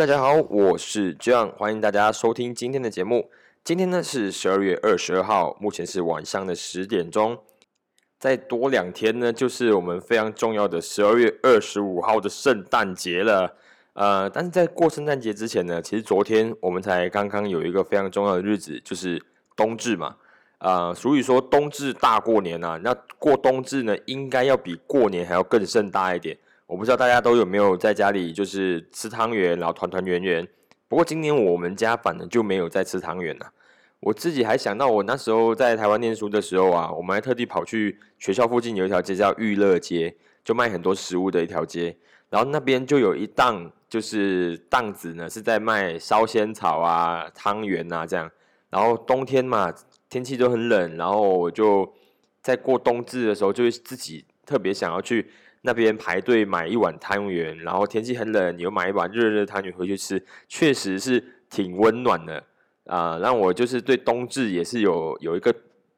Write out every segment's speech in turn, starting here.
大家好，我是 John，欢迎大家收听今天的节目。今天呢是十二月二十二号，目前是晚上的十点钟。再多两天呢，就是我们非常重要的十二月二十五号的圣诞节了。呃，但是在过圣诞节之前呢，其实昨天我们才刚刚有一个非常重要的日子，就是冬至嘛。呃，所以说冬至大过年啊，那过冬至呢，应该要比过年还要更盛大一点。我不知道大家都有没有在家里就是吃汤圆，然后团团圆圆。不过今年我们家反正就没有在吃汤圆了。我自己还想到，我那时候在台湾念书的时候啊，我们还特地跑去学校附近有一条街叫玉乐街，就卖很多食物的一条街。然后那边就有一档，就是档子呢，是在卖烧仙草啊、汤圆啊这样。然后冬天嘛，天气都很冷，然后我就在过冬至的时候，就会自己特别想要去那边排队买一碗汤圆。然后天气很冷，你又买一碗热热汤圆回去吃，确实是挺温暖的。啊，让我就是对冬至也是有有一个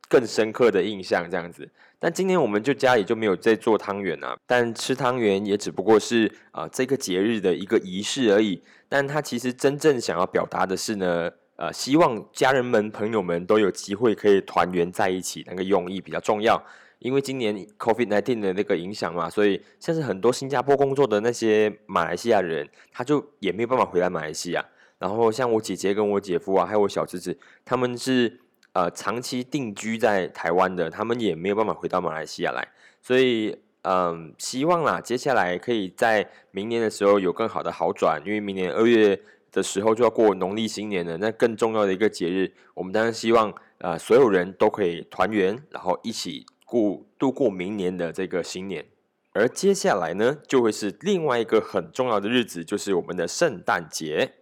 更深刻的印象这样子。但今年我们就家里就没有在做汤圆啊，但吃汤圆也只不过是啊这个节日的一个仪式而已。但他其实真正想要表达的是呢，呃，希望家人们朋友们都有机会可以团圆在一起，那个用意比较重要。因为今年 COVID nineteen 的那个影响嘛，所以像是很多新加坡工作的那些马来西亚人，他就也没有办法回来马来西亚。然后像我姐姐跟我姐夫啊，还有我小侄子，他们是呃长期定居在台湾的，他们也没有办法回到马来西亚来，所以嗯，希望啦，接下来可以在明年的时候有更好的好转，因为明年二月的时候就要过农历新年了，那更重要的一个节日，我们当然希望呃所有人都可以团圆，然后一起过度过明年的这个新年。而接下来呢，就会是另外一个很重要的日子，就是我们的圣诞节。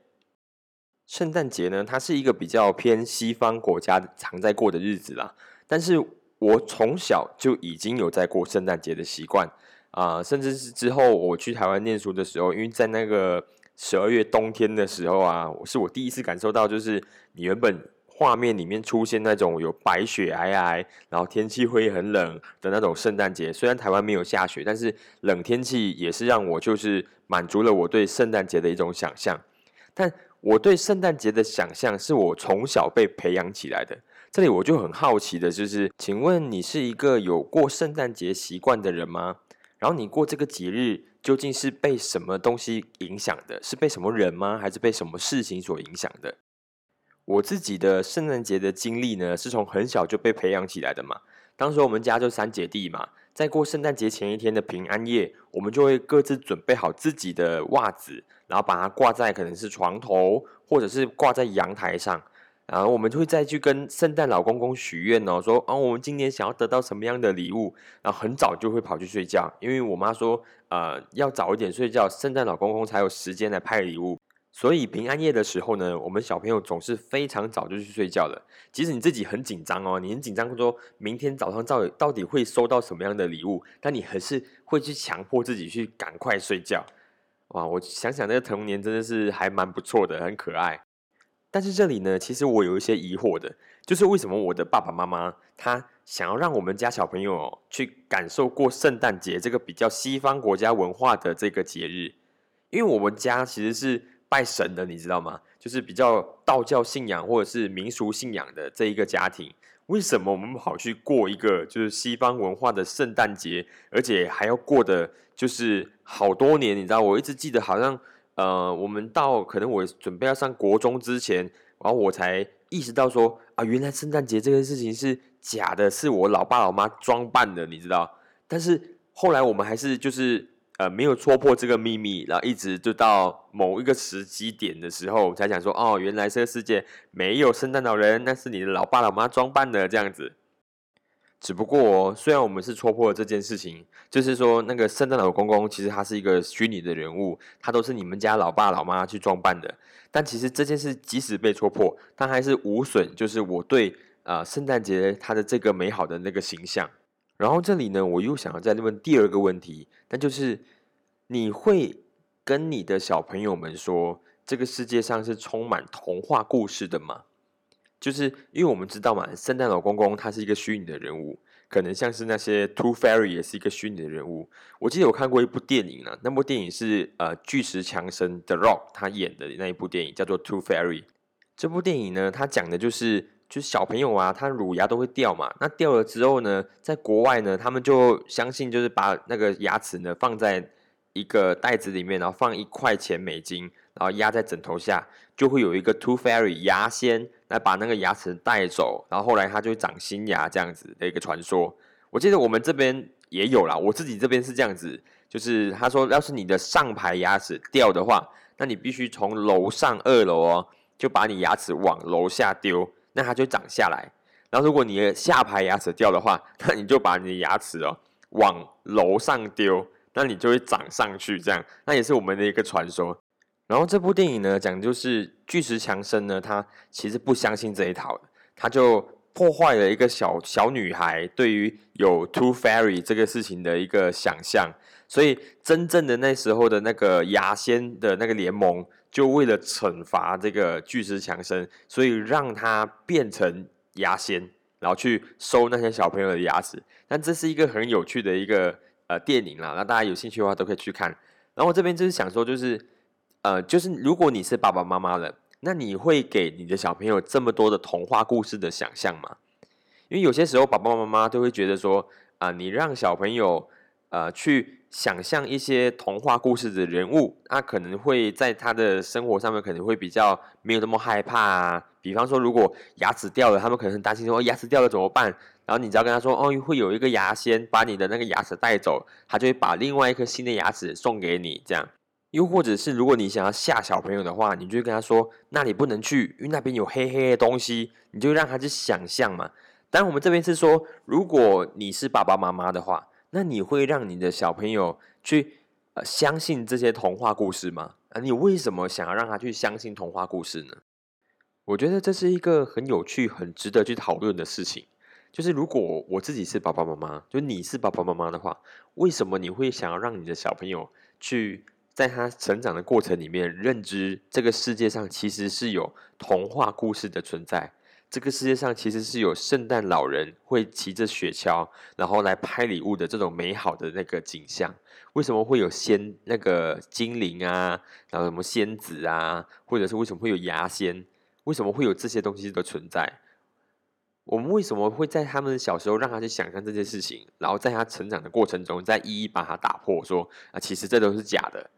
圣诞节呢，它是一个比较偏西方国家常在过的日子啦。但是我从小就已经有在过圣诞节的习惯啊，甚至是之后我去台湾念书的时候，因为在那个十二月冬天的时候啊，我是我第一次感受到，就是你原本画面里面出现那种有白雪皑皑，然后天气会很冷的那种圣诞节。虽然台湾没有下雪，但是冷天气也是让我就是满足了我对圣诞节的一种想象，但。我对圣诞节的想象是我从小被培养起来的。这里我就很好奇的就是，请问你是一个有过圣诞节习惯的人吗？然后你过这个节日究竟是被什么东西影响的？是被什么人吗？还是被什么事情所影响的？我自己的圣诞节的经历呢，是从很小就被培养起来的嘛。当时我们家就三姐弟嘛。在过圣诞节前一天的平安夜，我们就会各自准备好自己的袜子，然后把它挂在可能是床头，或者是挂在阳台上，然后我们会再去跟圣诞老公公许愿哦，说啊，我们今年想要得到什么样的礼物，然后很早就会跑去睡觉，因为我妈说，呃，要早一点睡觉，圣诞老公公才有时间来派礼物。所以平安夜的时候呢，我们小朋友总是非常早就去睡觉了。即使你自己很紧张哦，你很紧张，说明天早上到底到底会收到什么样的礼物，但你还是会去强迫自己去赶快睡觉。哇，我想想那个童年真的是还蛮不错的，很可爱。但是这里呢，其实我有一些疑惑的，就是为什么我的爸爸妈妈他想要让我们家小朋友去感受过圣诞节这个比较西方国家文化的这个节日？因为我们家其实是。拜神的，你知道吗？就是比较道教信仰或者是民俗信仰的这一个家庭，为什么我们跑去过一个就是西方文化的圣诞节，而且还要过的，就是好多年？你知道，我一直记得好像，呃，我们到可能我准备要上国中之前，然后我才意识到说啊，原来圣诞节这件事情是假的，是我老爸老妈装扮的，你知道？但是后来我们还是就是。呃，没有戳破这个秘密，然后一直就到某一个时机点的时候，才讲说，哦，原来这个世界没有圣诞老人，那是你的老爸老妈装扮的这样子。只不过，虽然我们是戳破了这件事情，就是说那个圣诞老公公其实他是一个虚拟的人物，他都是你们家老爸老妈去装扮的。但其实这件事即使被戳破，他还是无损，就是我对啊圣诞节他的这个美好的那个形象。然后这里呢，我又想要再问第二个问题，那就是你会跟你的小朋友们说，这个世界上是充满童话故事的吗？就是因为我们知道嘛，圣诞老公公他是一个虚拟的人物，可能像是那些 Two Fairy 也是一个虚拟的人物。我记得我看过一部电影啊，那部电影是呃巨石强森 The Rock 他演的那一部电影，叫做 Two Fairy。这部电影呢，它讲的就是就是小朋友啊，他乳牙都会掉嘛，那掉了之后呢，在国外呢，他们就相信就是把那个牙齿呢放在一个袋子里面，然后放一块钱美金。然后压在枕头下，就会有一个 Tooth Fairy 牙仙来把那个牙齿带走，然后后来它就长新牙这样子的一个传说。我记得我们这边也有啦，我自己这边是这样子，就是他说，要是你的上排牙齿掉的话，那你必须从楼上二楼哦，就把你牙齿往楼下丢，那它就长下来。然后如果你的下排牙齿掉的话，那你就把你的牙齿哦往楼上丢，那你就会长上去，这样，那也是我们的一个传说。然后这部电影呢，讲就是巨石强森呢，他其实不相信这一套，他就破坏了一个小小女孩对于有 Two Fairy 这个事情的一个想象，所以真正的那时候的那个牙仙的那个联盟，就为了惩罚这个巨石强森，所以让他变成牙仙，然后去收那些小朋友的牙齿。但这是一个很有趣的一个呃电影啦，那大家有兴趣的话都可以去看。然后我这边就是想说，就是。呃，就是如果你是爸爸妈妈了，那你会给你的小朋友这么多的童话故事的想象吗？因为有些时候爸爸妈妈都会觉得说，啊，你让小朋友呃去想象一些童话故事的人物，他可能会在他的生活上面可能会比较没有那么害怕啊。比方说，如果牙齿掉了，他们可能很担心说牙齿掉了怎么办？然后你只要跟他说，哦，会有一个牙仙把你的那个牙齿带走，他就会把另外一颗新的牙齿送给你，这样。又或者是，如果你想要吓小朋友的话，你就跟他说那里不能去，因为那边有黑黑的东西，你就让他去想象嘛。但我们这边是说，如果你是爸爸妈妈的话，那你会让你的小朋友去呃相信这些童话故事吗？啊，你为什么想要让他去相信童话故事呢？我觉得这是一个很有趣、很值得去讨论的事情。就是如果我自己是爸爸妈妈，就你是爸爸妈妈的话，为什么你会想要让你的小朋友去？在他成长的过程里面，认知这个世界上其实是有童话故事的存在。这个世界上其实是有圣诞老人会骑着雪橇，然后来拍礼物的这种美好的那个景象。为什么会有仙那个精灵啊，然后什么仙子啊，或者是为什么会有牙仙？为什么会有这些东西的存在？我们为什么会在他们小时候让他去想象这件事情，然后在他成长的过程中再一一把它打破，说啊，其实这都是假的。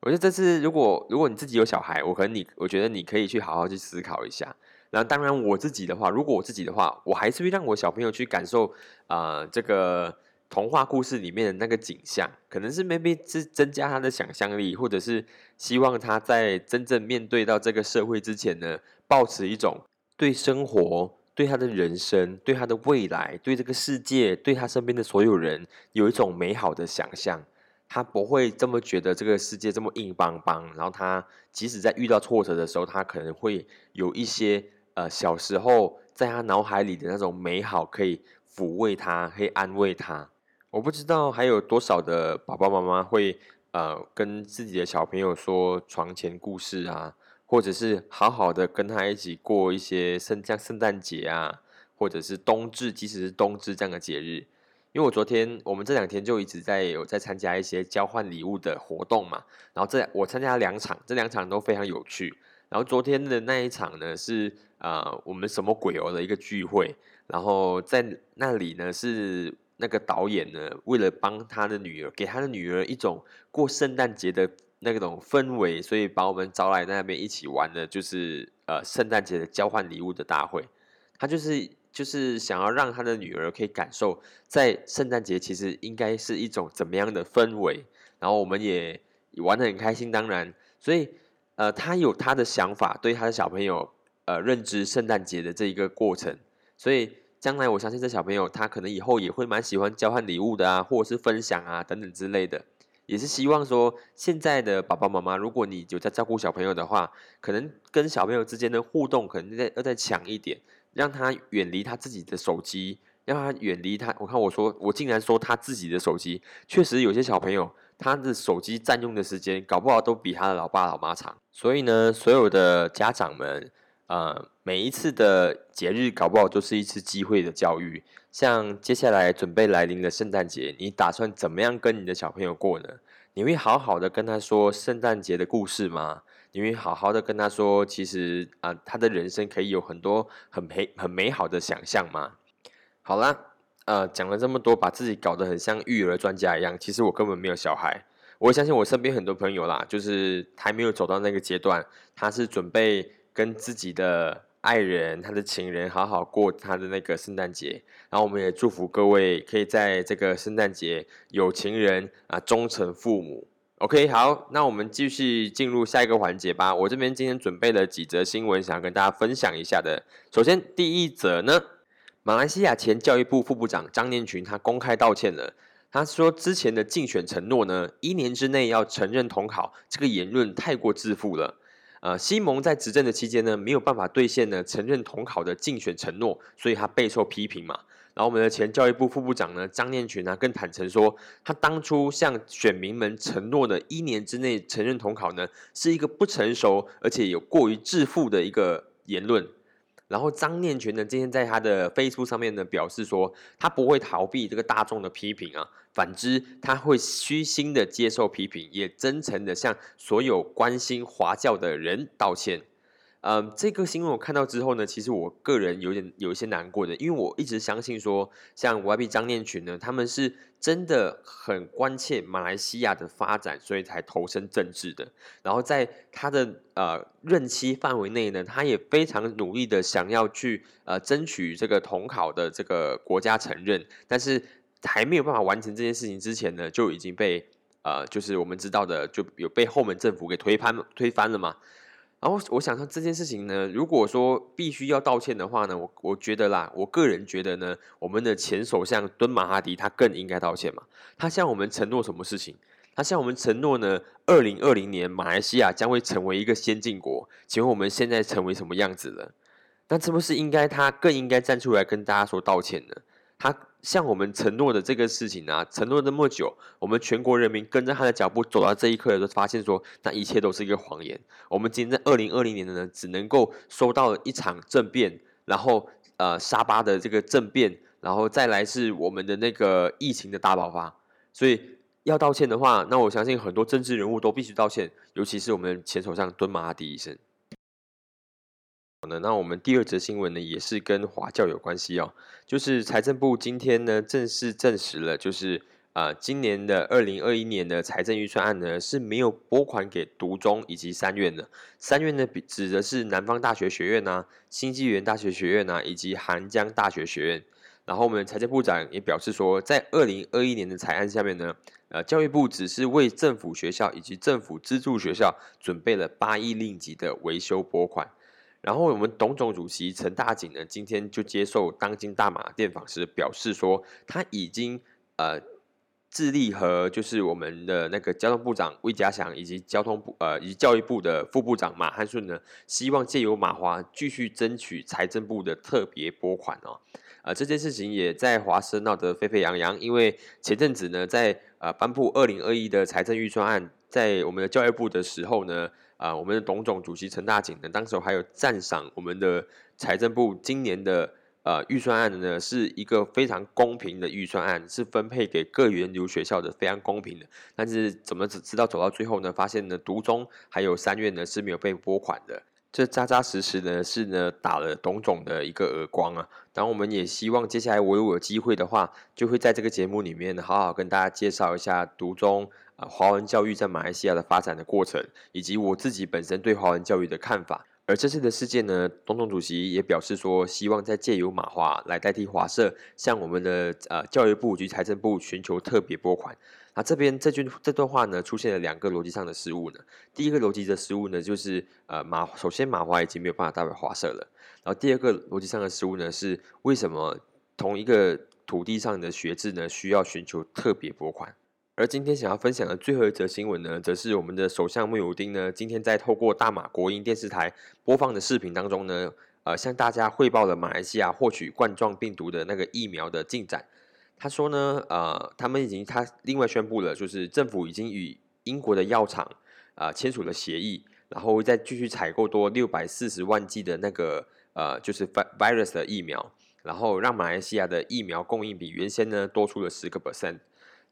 我觉得这是如果如果你自己有小孩，我可能你我觉得你可以去好好去思考一下。那当然我自己的话，如果我自己的话，我还是会让我小朋友去感受啊这个童话故事里面的那个景象，可能是 maybe 是增加他的想象力，或者是希望他在真正面对到这个社会之前呢，保持一种对生活、对他的人生、对他的未来、对这个世界、对他身边的所有人有一种美好的想象。他不会这么觉得这个世界这么硬邦邦，然后他即使在遇到挫折的时候，他可能会有一些呃小时候在他脑海里的那种美好可以抚慰他，可以安慰他。我不知道还有多少的爸爸妈妈会呃跟自己的小朋友说床前故事啊，或者是好好的跟他一起过一些圣像圣诞节啊，或者是冬至，即使是冬至这样的节日。因为我昨天，我们这两天就一直在有在参加一些交换礼物的活动嘛，然后这我参加两场，这两场都非常有趣。然后昨天的那一场呢，是呃我们什么鬼哦的一个聚会，然后在那里呢是那个导演呢，为了帮他的女儿，给他的女儿一种过圣诞节的那种氛围，所以把我们招来那边一起玩的，就是呃圣诞节的交换礼物的大会，他就是。就是想要让他的女儿可以感受，在圣诞节其实应该是一种怎么样的氛围，然后我们也玩的很开心。当然，所以呃，他有他的想法，对他的小朋友呃认知圣诞节的这一个过程。所以将来我相信这小朋友他可能以后也会蛮喜欢交换礼物的啊，或者是分享啊等等之类的。也是希望说，现在的爸爸妈妈，如果你有在照顾小朋友的话，可能跟小朋友之间的互动可能再要再强一点。让他远离他自己的手机，让他远离他。我看我说，我竟然说他自己的手机。确实有些小朋友，他的手机占用的时间，搞不好都比他的老爸老妈长。所以呢，所有的家长们，呃，每一次的节日搞不好都是一次机会的教育。像接下来准备来临的圣诞节，你打算怎么样跟你的小朋友过呢？你会好好的跟他说圣诞节的故事吗？你会好好的跟他说，其实啊，他的人生可以有很多很美很美好的想象吗？好啦，呃，讲了这么多，把自己搞得很像育儿专家一样，其实我根本没有小孩。我相信我身边很多朋友啦，就是还没有走到那个阶段，他是准备跟自己的爱人、他的情人好好过他的那个圣诞节。然后我们也祝福各位可以在这个圣诞节有情人啊，忠诚父母。OK，好，那我们继续进入下一个环节吧。我这边今天准备了几则新闻，想跟大家分享一下的。首先，第一则呢，马来西亚前教育部副部长张念群他公开道歉了。他说：“之前的竞选承诺呢，一年之内要承认统考，这个言论太过自负了。呃，西蒙在执政的期间呢，没有办法兑现呢承认统考的竞选承诺，所以他备受批评嘛。然后我们的前教育部副部长呢，张念群呢，更坦诚说，他当初向选民们承诺的一年之内承认统考呢，是一个不成熟而且有过于自负的一个言论。”然后张念群呢，今天在他的 Facebook 上面呢表示说，他不会逃避这个大众的批评啊，反之他会虚心的接受批评，也真诚的向所有关心华教的人道歉。嗯，这个新闻我看到之后呢，其实我个人有点有一些难过的，因为我一直相信说，像 YB 张念群呢，他们是真的很关切马来西亚的发展，所以才投身政治的。然后在他的呃任期范围内呢，他也非常努力的想要去呃争取这个统考的这个国家承认，但是还没有办法完成这件事情之前呢，就已经被呃就是我们知道的就有被后门政府给推翻推翻了嘛。然后我想说这件事情呢，如果说必须要道歉的话呢，我我觉得啦，我个人觉得呢，我们的前首相敦马哈迪他更应该道歉嘛。他向我们承诺什么事情？他向我们承诺呢，二零二零年马来西亚将会成为一个先进国。请问我们现在成为什么样子了？那是不是应该他更应该站出来跟大家说道歉呢？他。向我们承诺的这个事情啊，承诺那么久，我们全国人民跟着他的脚步走到这一刻的时候，发现说那一切都是一个谎言。我们今天在二零二零年的呢，只能够收到一场政变，然后呃沙巴的这个政变，然后再来是我们的那个疫情的大爆发。所以要道歉的话，那我相信很多政治人物都必须道歉，尤其是我们前首相敦马哈迪医生。好的那我们第二则新闻呢，也是跟华教有关系哦。就是财政部今天呢正式证实了，就是啊，今年的二零二一年的财政预算案呢是没有拨款给独中以及三院的。三院呢指的是南方大学学院呐、新纪元大学学院呐以及韩江大学学院。然后我们财政部长也表示说，在二零二一年的财案下面呢，呃，教育部只是为政府学校以及政府资助学校准备了八亿令吉的维修拨款。然后我们董总主席陈大景呢，今天就接受当今大马电访时表示说，他已经呃致力和就是我们的那个交通部长魏家祥以及交通部呃以及教育部的副部长马汉顺呢，希望借由马华继续争取财政部的特别拨款哦。呃，这件事情也在华生闹得沸沸扬扬，因为前阵子呢，在呃颁布二零二一的财政预算案，在我们的教育部的时候呢。啊，我们的董总主席陈大景呢，当时还有赞赏我们的财政部今年的呃预算案呢，是一个非常公平的预算案，是分配给各源流学校的非常公平的。但是怎么只知道走到最后呢？发现呢，独中还有三院呢是没有被拨款的，这扎扎实实呢是呢打了董总的一个耳光啊。然后我们也希望接下来我有机会的话，就会在这个节目里面好好跟大家介绍一下独中。啊，华文教育在马来西亚的发展的过程，以及我自己本身对华文教育的看法。而这次的事件呢，董总主席也表示说，希望再借由马华来代替华社，向我们的呃教育部及财政部寻求特别拨款。那这边这句这段话呢，出现了两个逻辑上的失误呢。第一个逻辑的失误呢，就是呃马首先马华已经没有办法代表华社了。然后第二个逻辑上的失误呢，是为什么同一个土地上的学制呢，需要寻求特别拨款？而今天想要分享的最后一则新闻呢，则是我们的首相穆尤丁呢，今天在透过大马国营电视台播放的视频当中呢，呃，向大家汇报了马来西亚获取冠状病毒的那个疫苗的进展。他说呢，呃，他们已经他另外宣布了，就是政府已经与英国的药厂啊签署了协议，然后再继续采购多六百四十万剂的那个呃，就是 virus 的疫苗，然后让马来西亚的疫苗供应比原先呢多出了十个 percent。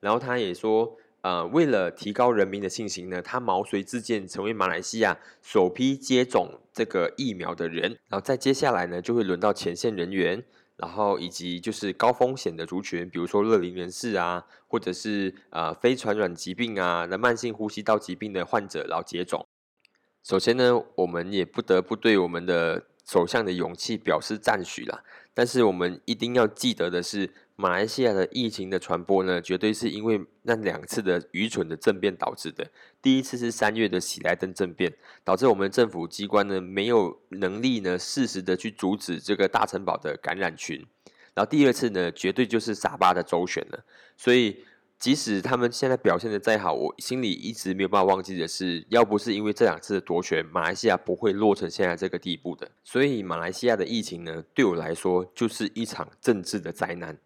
然后他也说，呃，为了提高人民的信心呢，他毛遂自荐成为马来西亚首批接种这个疫苗的人。然后在接下来呢，就会轮到前线人员。然后以及就是高风险的族群，比如说乐龄人士啊，或者是呃非传染疾病啊、那慢性呼吸道疾病的患者，然后接种。首先呢，我们也不得不对我们的首相的勇气表示赞许了。但是我们一定要记得的是。马来西亚的疫情的传播呢，绝对是因为那两次的愚蠢的政变导致的。第一次是三月的喜来登政变，导致我们政府机关呢没有能力呢适时的去阻止这个大城堡的感染群。然后第二次呢，绝对就是傻巴的周旋了。所以。即使他们现在表现的再好，我心里一直没有办法忘记的是，要不是因为这两次的夺权，马来西亚不会落成现在这个地步的。所以，马来西亚的疫情呢，对我来说就是一场政治的灾难。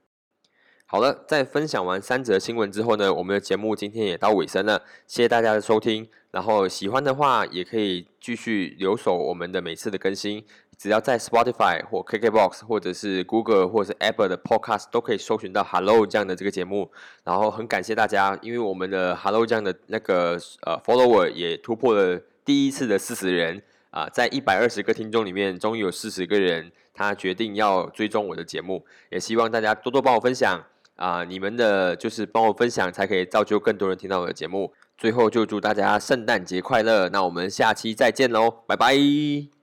好了，在分享完三则新闻之后呢，我们的节目今天也到尾声了，谢谢大家的收听。然后喜欢的话，也可以继续留守我们的每次的更新。只要在 Spotify 或 KKBox 或者是 Google 或者是 Apple 的 Podcast 都可以搜寻到 Hello 这样的这个节目。然后很感谢大家，因为我们的 Hello 这样的那个呃 Follower 也突破了第一次的四十人啊，在一百二十个听众里面，终于有四十个人他决定要追踪我的节目。也希望大家多多帮我分享。啊，你们的就是帮我分享，才可以造就更多人听到我的节目。最后就祝大家圣诞节快乐，那我们下期再见喽，拜拜。